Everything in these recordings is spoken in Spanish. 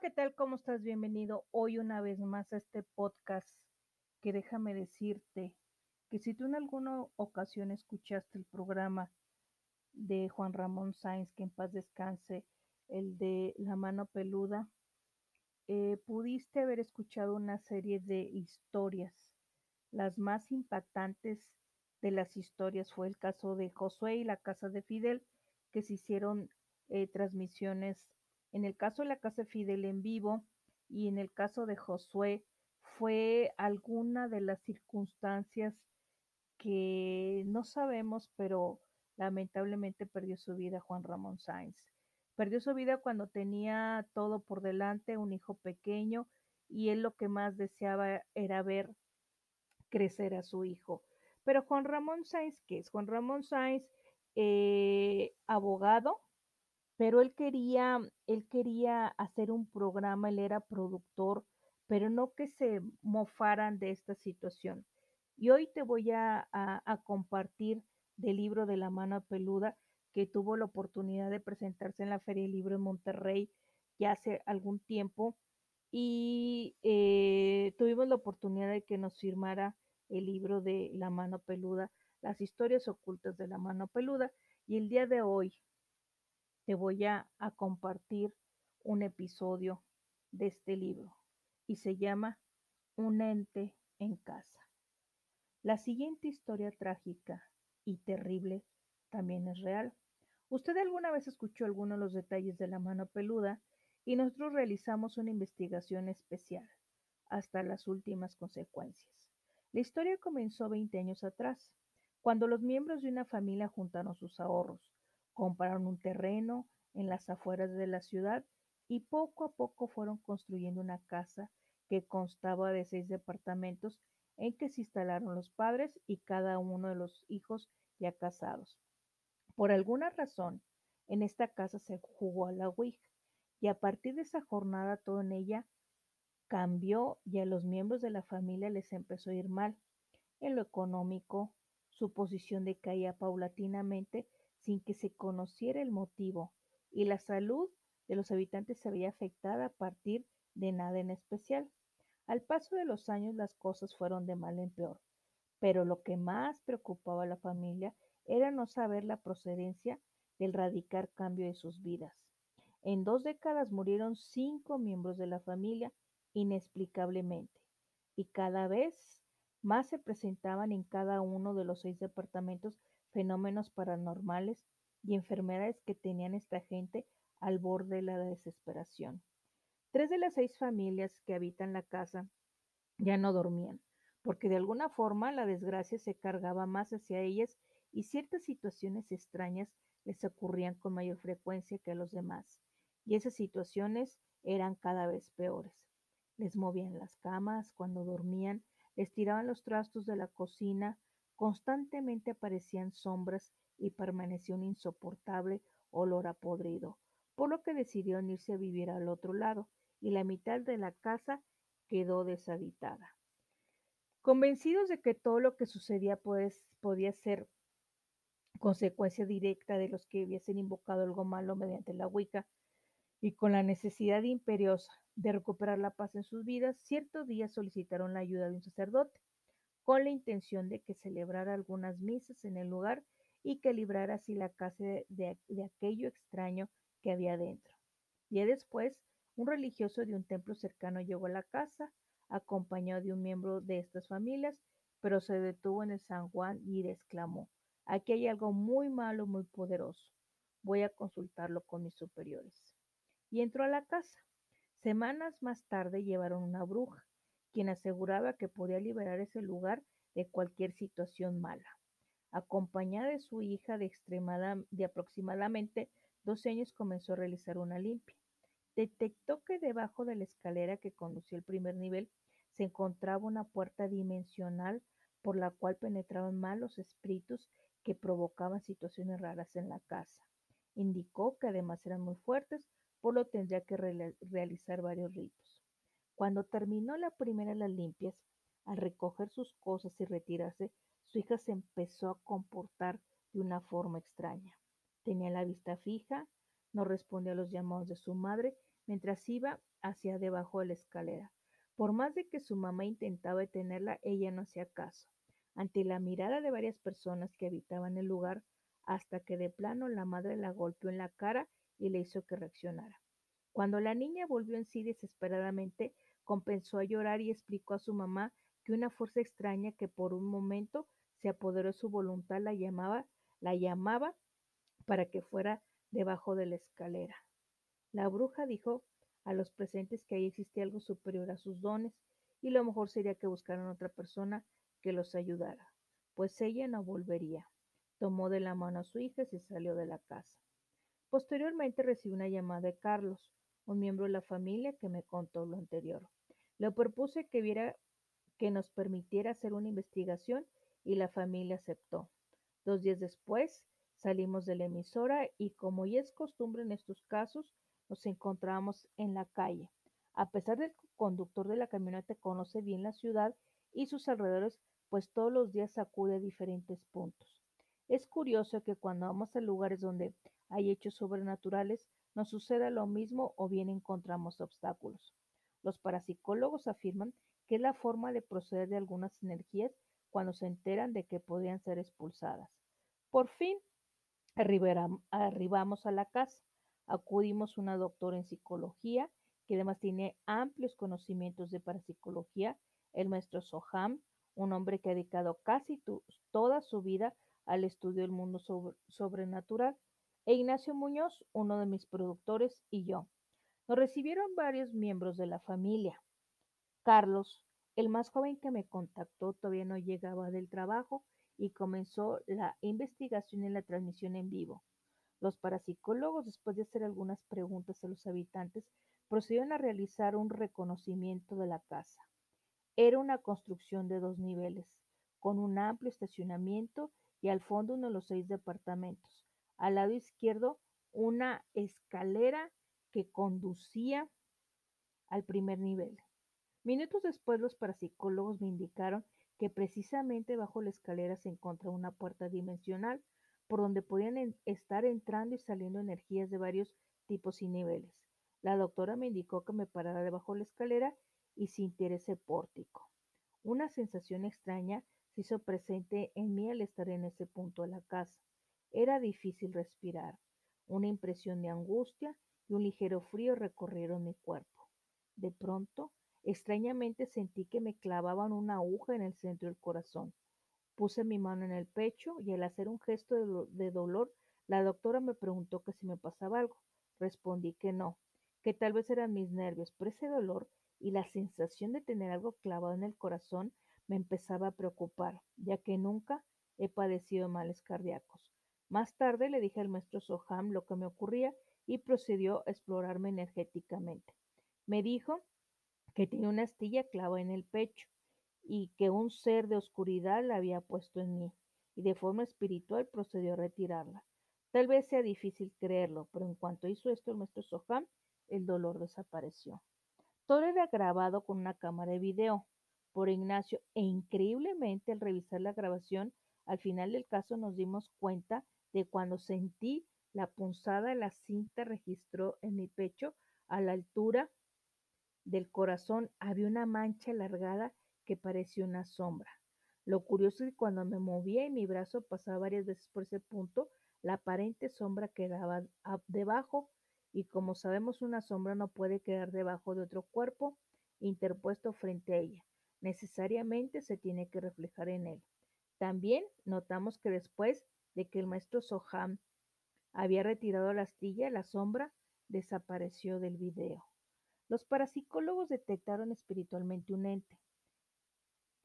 ¿qué tal? ¿Cómo estás? Bienvenido hoy una vez más a este podcast que déjame decirte que si tú en alguna ocasión escuchaste el programa de Juan Ramón Sáenz, que en paz descanse, el de La mano peluda, eh, pudiste haber escuchado una serie de historias. Las más impactantes de las historias fue el caso de Josué y la casa de Fidel, que se hicieron eh, transmisiones en el caso de la casa de Fidel en vivo y en el caso de Josué fue alguna de las circunstancias que no sabemos, pero lamentablemente perdió su vida Juan Ramón Sáenz. Perdió su vida cuando tenía todo por delante, un hijo pequeño, y él lo que más deseaba era ver crecer a su hijo. Pero Juan Ramón Sáenz, ¿qué es? Juan Ramón Sáenz, eh, abogado, pero él quería, él quería hacer un programa, él era productor, pero no que se mofaran de esta situación. Y hoy te voy a, a, compartir del libro de la mano peluda que tuvo la oportunidad de presentarse en la Feria del Libro en Monterrey ya hace algún tiempo y eh, tuvimos la oportunidad de que nos firmara el libro de La mano peluda, las historias ocultas de la mano peluda y el día de hoy te voy a, compartir un episodio de este libro y se llama Un ente en casa. La siguiente historia trágica y terrible también es real. Usted alguna vez escuchó algunos de los detalles de la mano peluda y nosotros realizamos una investigación especial hasta las últimas consecuencias. La historia comenzó 20 años atrás, cuando los miembros de una familia juntaron sus ahorros Compraron un terreno en las afueras de la ciudad y poco a poco fueron construyendo una casa que constaba de seis departamentos en que se instalaron los padres y cada uno de los hijos ya casados. Por alguna razón, en esta casa se jugó a la Ouija y a partir de esa jornada todo en ella cambió y a los miembros de la familia les empezó a ir mal. En lo económico, su posición decaía paulatinamente sin que se conociera el motivo, y la salud de los habitantes se veía afectada a partir de nada en especial. Al paso de los años las cosas fueron de mal en peor, pero lo que más preocupaba a la familia era no saber la procedencia del radical cambio de sus vidas. En dos décadas murieron cinco miembros de la familia inexplicablemente, y cada vez más se presentaban en cada uno de los seis departamentos fenómenos paranormales y enfermedades que tenían esta gente al borde de la desesperación. Tres de las seis familias que habitan la casa ya no dormían, porque de alguna forma la desgracia se cargaba más hacia ellas y ciertas situaciones extrañas les ocurrían con mayor frecuencia que a los demás, y esas situaciones eran cada vez peores. Les movían las camas cuando dormían, les tiraban los trastos de la cocina, Constantemente aparecían sombras y permaneció un insoportable olor a podrido, por lo que decidieron irse a vivir al otro lado, y la mitad de la casa quedó deshabitada. Convencidos de que todo lo que sucedía pues, podía ser consecuencia directa de los que hubiesen invocado algo malo mediante la Wicca, y con la necesidad imperiosa de recuperar la paz en sus vidas, cierto día solicitaron la ayuda de un sacerdote con la intención de que celebrara algunas misas en el lugar y que librara así la casa de, aquello extraño que había dentro. Y después, un religioso de un templo cercano llegó a la casa, acompañado de un miembro de estas familias, pero se detuvo en el San Juan y exclamó, aquí hay algo muy malo, muy poderoso. Voy a consultarlo con mis superiores. Y entró a la casa. Semanas más tarde llevaron una bruja, quien aseguraba que podía liberar ese lugar de cualquier situación mala. Acompañada de su hija de, de aproximadamente 12 años comenzó a realizar una limpia. Detectó que debajo de la escalera que conducía al primer nivel se encontraba una puerta dimensional por la cual penetraban malos espíritus que provocaban situaciones raras en la casa. Indicó que además eran muy fuertes, por lo tendría que realizar varios ritos. Cuando terminó la primera de las limpias, al recoger sus cosas y retirarse, su hija se empezó a comportar de una forma extraña. Tenía la vista fija, no respondía a los llamados de su madre, mientras iba hacia debajo de la escalera. Por más de que su mamá intentaba detenerla, ella no hacía caso. Ante la mirada de varias personas que habitaban el lugar, hasta que de plano la madre la golpeó en la cara y le hizo que reaccionara. Cuando la niña volvió en sí desesperadamente, compensó a llorar y explicó a su mamá que una fuerza extraña que por un momento se apoderó de su voluntad la llamaba, la llamaba para que fuera debajo de la escalera. La bruja dijo a los presentes que ahí existía algo superior a sus dones y lo mejor sería que buscaran otra persona que los ayudara, pues ella no volvería. Tomó de la mano a su hija y se salió de la casa. Posteriormente recibió una llamada de Carlos, un miembro de la familia que me contó lo anterior. Le propuse que viera que nos permitiera hacer una investigación y la familia aceptó. Dos días después salimos de la emisora y como ya es costumbre en estos casos, nos encontramos en la calle. A pesar del conductor de la camioneta conoce bien la ciudad y sus alrededores, pues todos los días acude a diferentes puntos. Es curioso que cuando vamos a lugares donde hay hechos sobrenaturales, nos suceda lo mismo o bien encontramos obstáculos. Los parapsicólogos afirman que es la forma de proceder de algunas energías cuando se enteran de que podrían ser expulsadas. Por fin, arribamos a la casa. Acudimos a una doctora en psicología que además tiene amplios conocimientos de parapsicología, el maestro Soham, un hombre que ha dedicado casi toda su vida al estudio del mundo sobrenatural, e Ignacio Muñoz, uno de mis productores, y yo. Nos recibieron varios miembros de la familia. Carlos, el más joven que me contactó, todavía no llegaba del trabajo y comenzó la investigación en la transmisión en vivo. Los parapsicólogos, después de hacer algunas preguntas a los habitantes, procedieron a realizar un reconocimiento de la casa. Era una construcción de dos niveles, con un amplio estacionamiento y al fondo uno de los seis departamentos. Al lado izquierdo, una escalera que conducía al primer nivel. Minutos después, los parapsicólogos me indicaron que precisamente bajo la escalera se encontraba una puerta dimensional por donde podían estar entrando y saliendo energías de varios tipos y niveles. La doctora me indicó que me parara debajo de la escalera y sintiera ese pórtico. Una sensación extraña se hizo presente en mí al estar en ese punto de la casa. Era difícil respirar. Una impresión de angustia y un ligero frío recorrieron mi cuerpo. De pronto, extrañamente sentí que me clavaban una aguja en el centro del corazón. Puse mi mano en el pecho y al hacer un gesto de, de dolor, la doctora me preguntó que si me pasaba algo. Respondí que no, que tal vez eran mis nervios, pero ese dolor y la sensación de tener algo clavado en el corazón me empezaba a preocupar, ya que nunca he padecido males cardíacos. Más tarde le dije al maestro Soham lo que me ocurría y procedió a explorarme energéticamente. Me dijo que tenía una astilla clavada en el pecho y que un ser de oscuridad la había puesto en mí, y de forma espiritual procedió a retirarla. Tal vez sea difícil creerlo, pero en cuanto hizo esto el maestro Soham, el dolor desapareció. Todo era grabado con una cámara de video por Ignacio e increíblemente al revisar la grabación, al final del caso nos dimos cuenta de cuando sentí la punzada la cinta registró en mi pecho a la altura del corazón había una mancha alargada que parecía una sombra. Lo curioso es que cuando me movía y mi brazo pasaba varias veces por ese punto, la aparente sombra quedaba debajo y como sabemos una sombra no puede quedar debajo de otro cuerpo interpuesto frente a ella. Necesariamente se tiene que reflejar en él. También notamos que después de que el maestro Soham había retirado la astilla, la sombra desapareció del video. Los parapsicólogos detectaron espiritualmente un ente,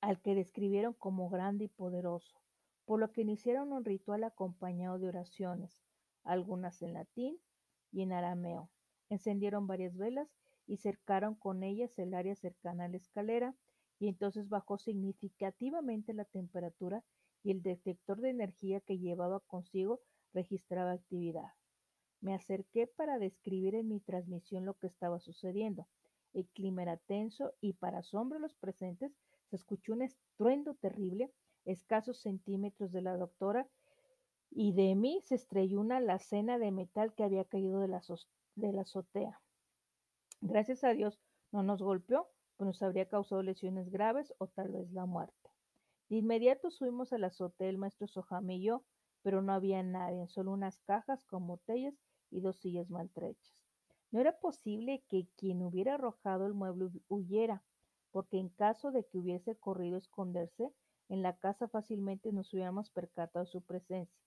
al que describieron como grande y poderoso, por lo que iniciaron un ritual acompañado de oraciones, algunas en latín y en arameo. Encendieron varias velas y cercaron con ellas el área cercana a la escalera, y entonces bajó significativamente la temperatura y el detector de energía que llevaba consigo registraba actividad. Me acerqué para describir en mi transmisión lo que estaba sucediendo. El clima era tenso y para asombro de los presentes se escuchó un estruendo terrible, escasos centímetros de la doctora, y de mí se estrelló una alacena de metal que había caído de la, azotea. Gracias a Dios no nos golpeó, pues nos habría causado lesiones graves o tal vez la muerte. De inmediato subimos al azotea el maestro Soham y yo, pero no había nadie, solo unas cajas con botellas y dos sillas maltrechas. No era posible que quien hubiera arrojado el mueble huyera, porque en caso de que hubiese corrido a esconderse, en la casa fácilmente nos hubiéramos percatado su presencia.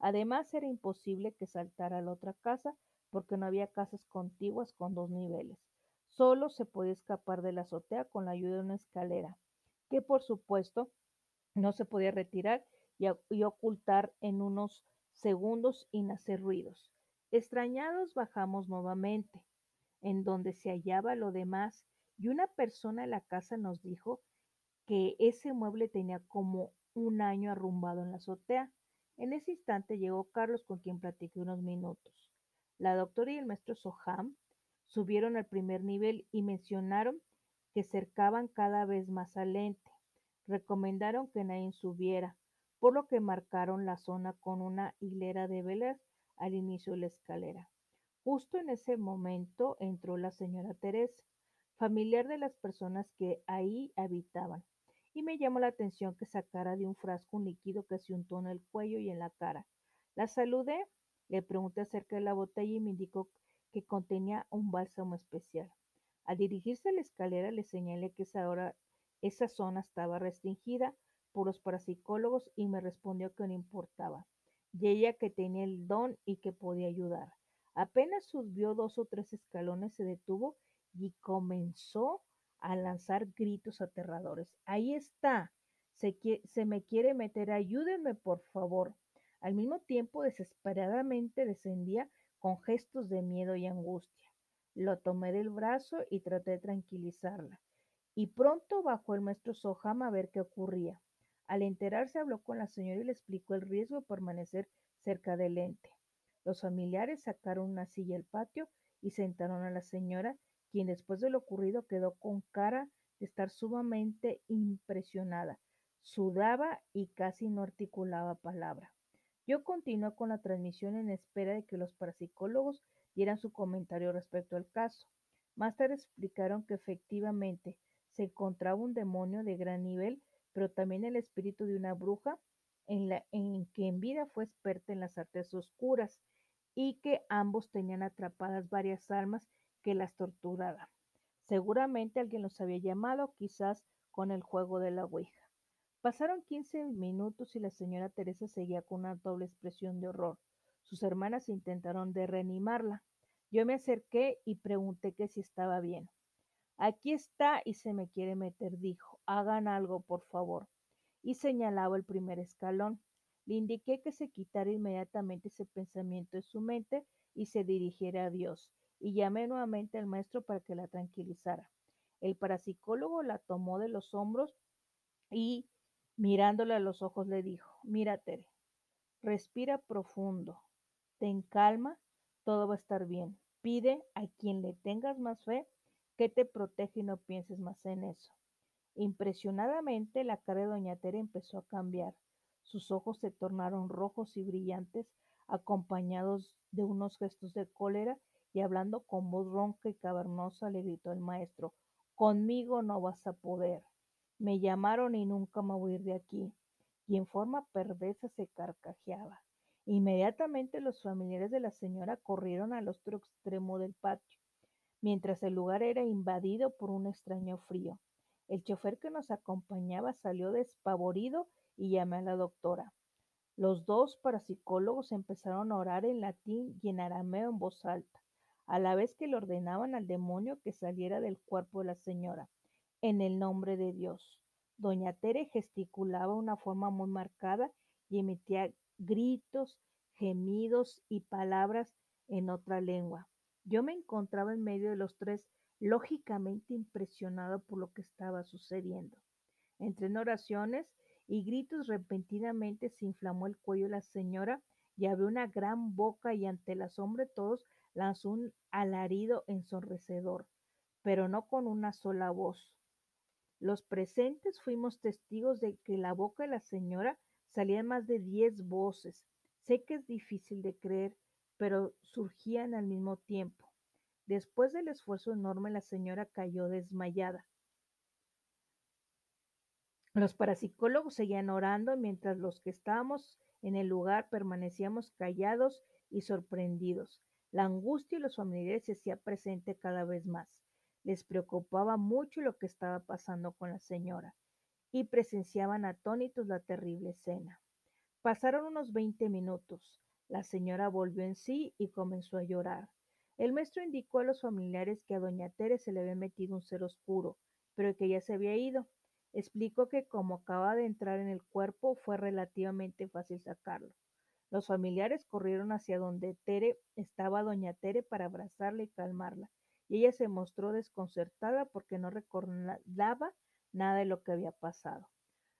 Además, era imposible que saltara a la otra casa, porque no había casas contiguas con dos niveles. Solo se podía escapar de la azotea con la ayuda de una escalera, que por supuesto no se podía retirar y, ocultar en unos segundos y hacer ruidos. Extrañados bajamos nuevamente, en donde se hallaba lo demás, y una persona en la casa nos dijo que ese mueble tenía como un año arrumbado en la azotea. En ese instante llegó Carlos con quien platiqué unos minutos. La doctora y el maestro Soham subieron al primer nivel y mencionaron que cercaban cada vez más al ente. Recomendaron que nadie subiera, por lo que marcaron la zona con una hilera de velas al inicio de la escalera. Justo en ese momento entró la señora Teresa, familiar de las personas que ahí habitaban, y me llamó la atención que sacara de un frasco un líquido que se untó en el cuello y en la cara. La saludé, le pregunté acerca de la botella y me indicó que contenía un bálsamo especial. Al dirigirse a la escalera le señalé que esa, esa zona estaba restringida por los parapsicólogos y me respondió que no importaba, y ella que tenía el don y que podía ayudar. Apenas subió dos o tres escalones se detuvo y comenzó a lanzar gritos aterradores. Ahí está, se, se me quiere meter, ayúdenme por favor. Al mismo tiempo desesperadamente descendía con gestos de miedo y angustia. Lo tomé del brazo y traté de tranquilizarla. Y pronto bajó el maestro Soham a ver qué ocurría. Al enterarse habló con la señora y le explicó el riesgo de permanecer cerca del ente. Los familiares sacaron una silla al patio y sentaron a la señora, quien después de lo ocurrido quedó con cara de estar sumamente impresionada. Sudaba y casi no articulaba palabra. Yo continué con la transmisión en espera de que los parapsicólogos dieran su comentario respecto al caso. Más tarde explicaron que efectivamente se encontraba un demonio de gran nivel pero también el espíritu de una bruja en, la, en que en vida fue experta en las artes oscuras y que ambos tenían atrapadas varias almas que las torturaban. Seguramente alguien los había llamado, quizás con el juego de la Ouija. Pasaron 15 minutos y la señora Teresa seguía con una doble expresión de horror. Sus hermanas intentaron de reanimarla. Yo me acerqué y pregunté que si estaba bien. Aquí está y se me quiere meter, dijo. Hagan algo, por favor. Y señalaba el primer escalón. Le indiqué que se quitara inmediatamente ese pensamiento de su mente y se dirigiera a Dios. Y llamé nuevamente al maestro para que la tranquilizara. El parapsicólogo la tomó de los hombros y mirándole a los ojos le dijo, mira Tere, respira profundo, ten calma, todo va a estar bien. Pide a quien le tengas más fe que te protege y no pienses más en eso. Impresionadamente la cara de doña Tere empezó a cambiar. Sus ojos se tornaron rojos y brillantes, acompañados de unos gestos de cólera, y hablando con voz ronca y cavernosa le gritó el maestro, Conmigo no vas a poder. Me llamaron y nunca me voy a ir de aquí. Y en forma perversa se carcajeaba. Inmediatamente los familiares de la señora corrieron al otro extremo del patio mientras el lugar era invadido por un extraño frío. El chofer que nos acompañaba salió despavorido y llamé a la doctora. Los dos parapsicólogos empezaron a orar en latín y en arameo en voz alta, a la vez que le ordenaban al demonio que saliera del cuerpo de la señora, en el nombre de Dios. Doña Tere gesticulaba una forma muy marcada y emitía gritos, gemidos y palabras en otra lengua. Yo me encontraba en medio de los tres, lógicamente impresionado por lo que estaba sucediendo. Entre en oraciones y gritos repentinamente se inflamó el cuello de la señora y abrió una gran boca y ante el asombro de todos lanzó un alarido ensordecedor, pero no con una sola voz. Los presentes fuimos testigos de que la boca de la señora salían más de diez voces. Sé que es difícil de creer, pero surgían al mismo tiempo. Después del esfuerzo enorme, la señora cayó desmayada. Los parapsicólogos seguían orando mientras los que estábamos en el lugar permanecíamos callados y sorprendidos. La angustia y los familiares se hacía presente cada vez más. Les preocupaba mucho lo que estaba pasando con la señora y presenciaban atónitos la terrible escena. Pasaron unos veinte minutos. La señora volvió en sí y comenzó a llorar. El maestro indicó a los familiares que a doña Tere se le había metido un ser oscuro, pero que ya se había ido. Explicó que como acaba de entrar en el cuerpo fue relativamente fácil sacarlo. Los familiares corrieron hacia donde Tere estaba doña Tere para abrazarla y calmarla, y ella se mostró desconcertada porque no recordaba nada de lo que había pasado.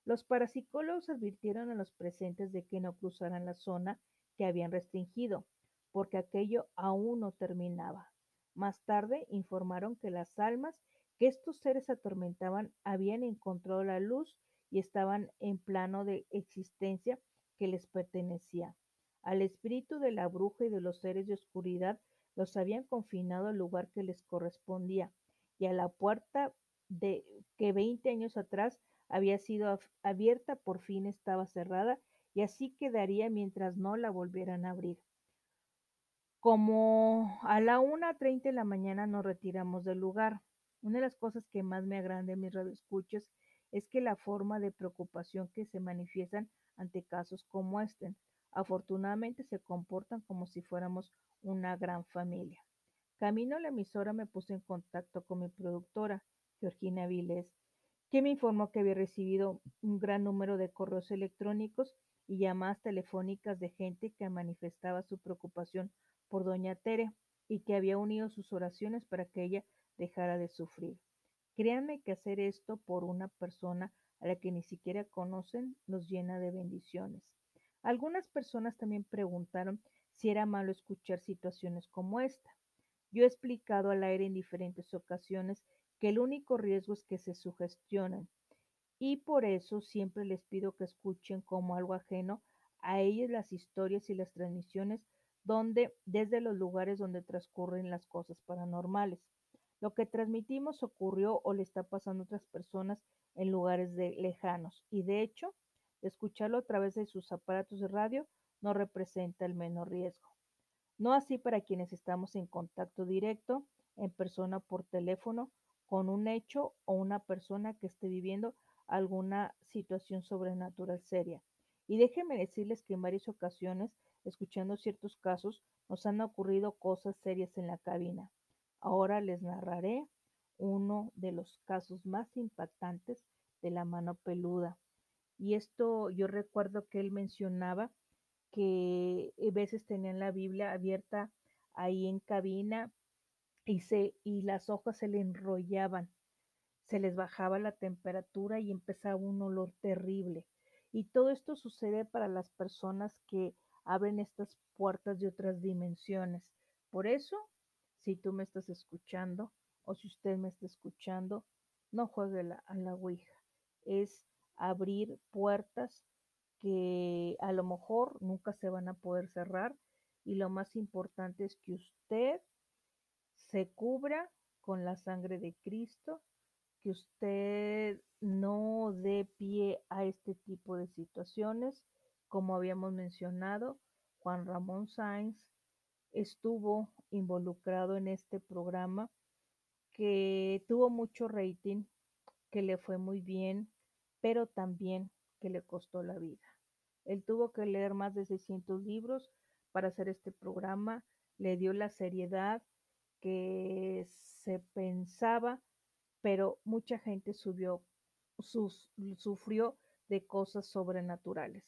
Los parapsicólogos advirtieron a los presentes de que no cruzaran la zona que habían restringido, porque aquello aún no terminaba. Más tarde informaron que las almas que estos seres atormentaban habían encontrado la luz y estaban en plano de existencia que les pertenecía. Al espíritu de la bruja y de los seres de oscuridad los habían confinado al lugar que les correspondía y a la puerta de que veinte años atrás había sido abierta por fin estaba cerrada y así quedaría mientras no la volvieran a abrir. Como a la una treinta de la mañana nos retiramos del lugar. Una de las cosas que más me agrada en mis radioescuchas es que la forma de preocupación que se manifiestan ante casos como este, afortunadamente se comportan como si fuéramos una gran familia. Camino a la emisora me puse en contacto con mi productora, Georgina Vilés, que me informó que había recibido un gran número de correos electrónicos y llamadas telefónicas de gente que manifestaba su preocupación por doña Tere y que había unido sus oraciones para que ella dejara de sufrir. Créanme que hacer esto por una persona a la que ni siquiera conocen los llena de bendiciones. Algunas personas también preguntaron si era malo escuchar situaciones como esta. Yo he explicado al aire en diferentes ocasiones que el único riesgo es que se sugestionen, y por eso siempre les pido que escuchen como algo ajeno a ellas las historias y las transmisiones donde desde los lugares donde transcurren las cosas paranormales. Lo que transmitimos ocurrió o le está pasando a otras personas en lugares de lejanos y de hecho, escucharlo a través de sus aparatos de radio no representa el menor riesgo. No así para quienes estamos en contacto directo, en persona por teléfono con un hecho o una persona que esté viviendo alguna situación sobrenatural seria. Y déjenme decirles que en varias ocasiones, escuchando ciertos casos, nos han ocurrido cosas serias en la cabina. Ahora les narraré uno de los casos más impactantes de la mano peluda. Y esto yo recuerdo que él mencionaba que a veces tenían la Biblia abierta ahí en cabina y, se, y las hojas se le enrollaban, se les bajaba la temperatura y empezaba un olor terrible. Y todo esto sucede para las personas que abren estas puertas de otras dimensiones. Por eso, si tú me estás escuchando o si usted me está escuchando, no juegue la, a la Ouija. Es abrir puertas que a lo mejor nunca se van a poder cerrar y lo más importante es que usted se cubra con la sangre de Cristo, que usted no dé pie a este tipo de situaciones. Como habíamos mencionado, Juan Ramón Sáenz estuvo involucrado en este programa que tuvo mucho rating, que le fue muy bien, pero también que le costó la vida. Él tuvo que leer más de 600 libros para hacer este programa, le dio la seriedad que se pensaba, pero mucha gente subió, sufrió de cosas sobrenaturales.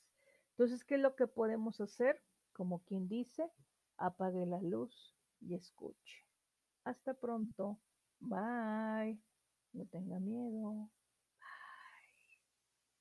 Entonces, ¿qué es lo que podemos hacer? Como quien dice, apague la luz y escuche. Hasta pronto. Bye. No tenga miedo.